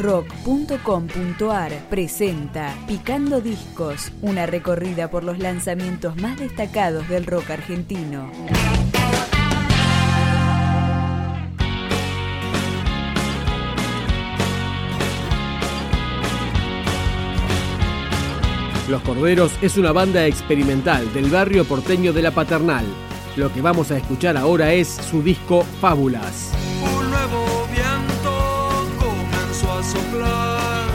rock.com.ar presenta Picando Discos, una recorrida por los lanzamientos más destacados del rock argentino. Los Corderos es una banda experimental del barrio porteño de La Paternal. Lo que vamos a escuchar ahora es su disco Fábulas. Soplar.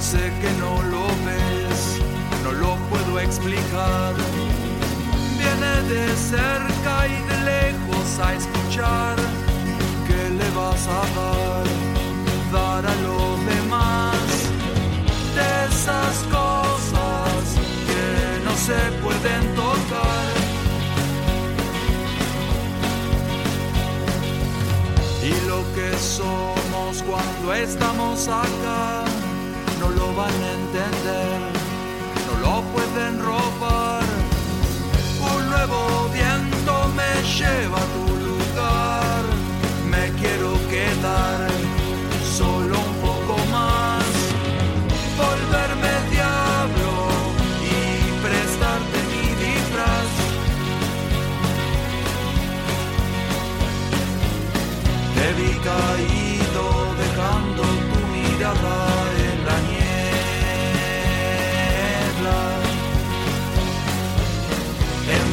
Sé que no lo ves, no lo puedo explicar. Viene de cerca y de lejos a escuchar. ¿Qué le vas a dar? Dar a los demás de esas cosas que no se pueden tocar. Y lo que cuando estamos acá, no lo van a entender, no lo pueden robar. Un nuevo viento me lleva a tu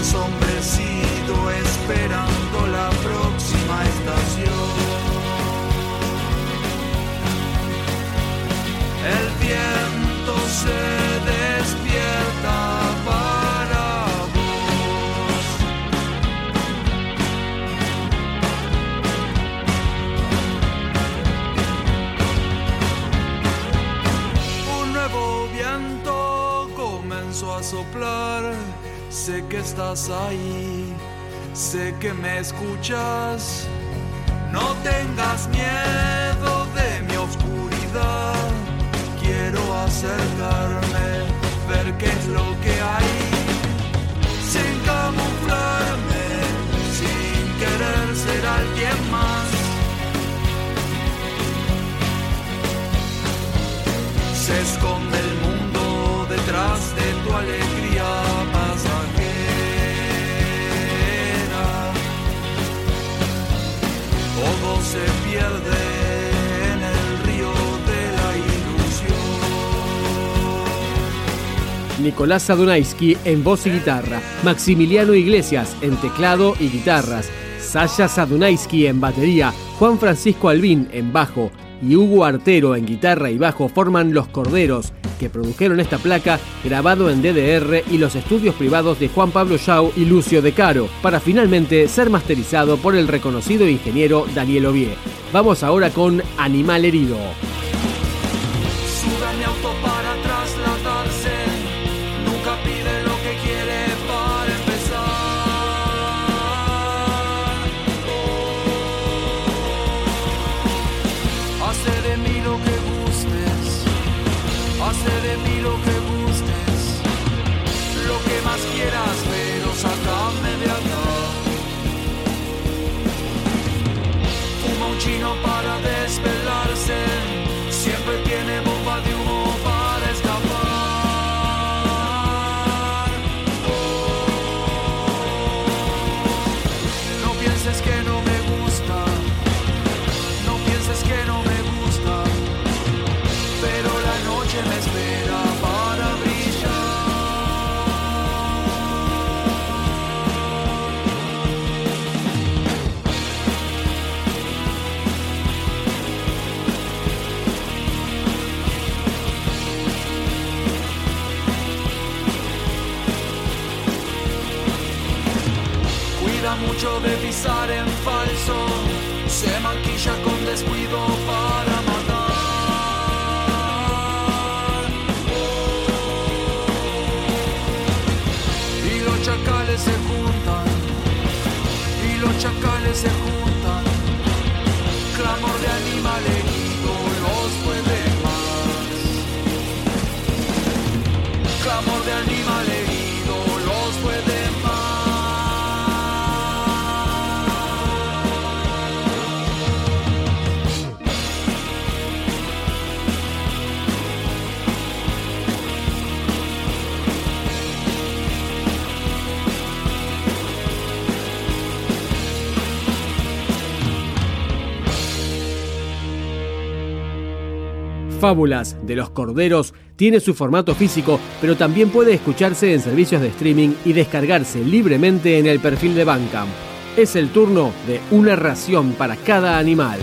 ensombrecido esperando la próxima estación. El viento se despierta para vos. Un nuevo viento comenzó a soplar. Sé que estás ahí, sé que me escuchas. No tengas miedo de mi oscuridad. Quiero acercarme, ver qué es lo que hay. Sin camuflarme, sin querer ser alguien más. Se esconde el mundo detrás de tu alegría se pierde en el río de la ilusión. Nicolás Sadunaiski en voz y guitarra, Maximiliano Iglesias en teclado y guitarras, Sasha Sadunaiski en batería, Juan Francisco Albín en bajo y Hugo Artero en guitarra y bajo forman Los Corderos, que produjeron esta placa grabado en DDR y los estudios privados de Juan Pablo Shaw y Lucio De Caro, para finalmente ser masterizado por el reconocido ingeniero Daniel Ovie. Vamos ahora con Animal Herido. En falso, se maquilla con descuido para matar. Y los chacales se juntan, y los chacales se juntan. Fábulas de los Corderos tiene su formato físico, pero también puede escucharse en servicios de streaming y descargarse libremente en el perfil de Bandcamp. Es el turno de una ración para cada animal.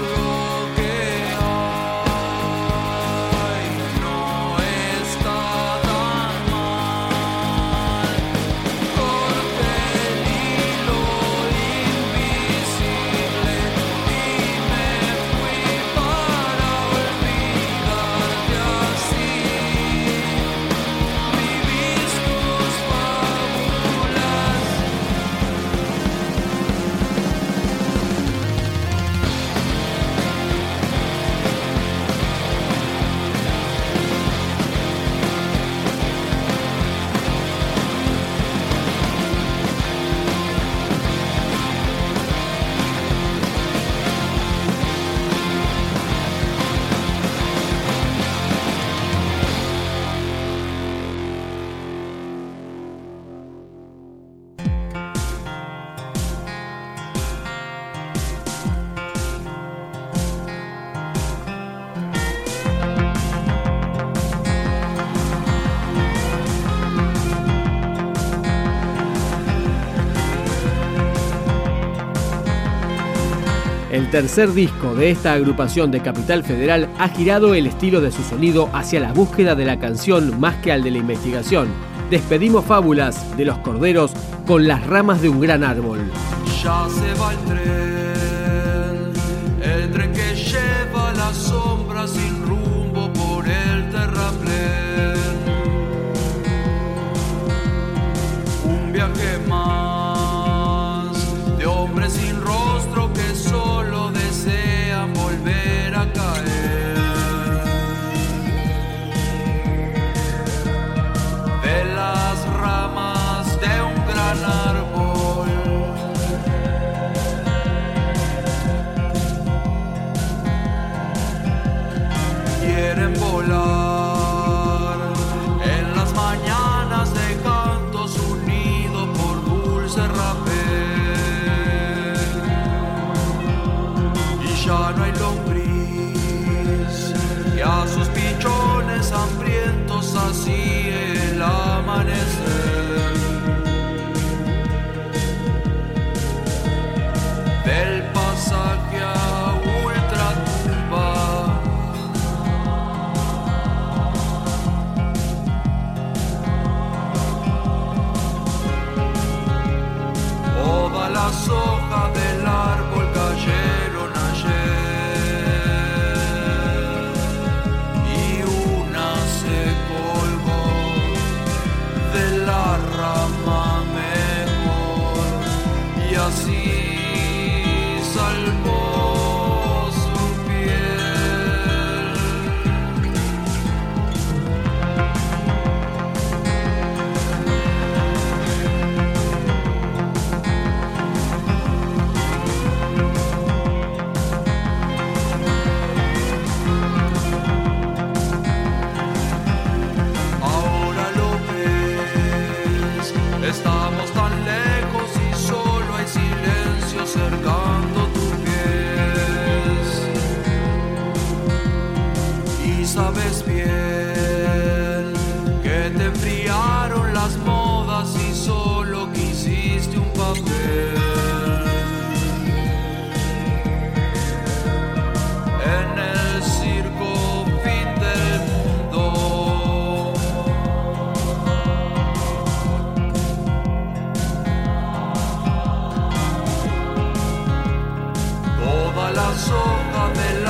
so El tercer disco de esta agrupación de Capital Federal ha girado el estilo de su sonido hacia la búsqueda de la canción más que al de la investigación. Despedimos fábulas de los corderos con las ramas de un gran árbol. Ya se va el tren, el tren que lleva las sombras sin a sabes bien que te enfriaron las modas y solo quisiste un papel. En el circo fin del mundo. Toda la sopa de la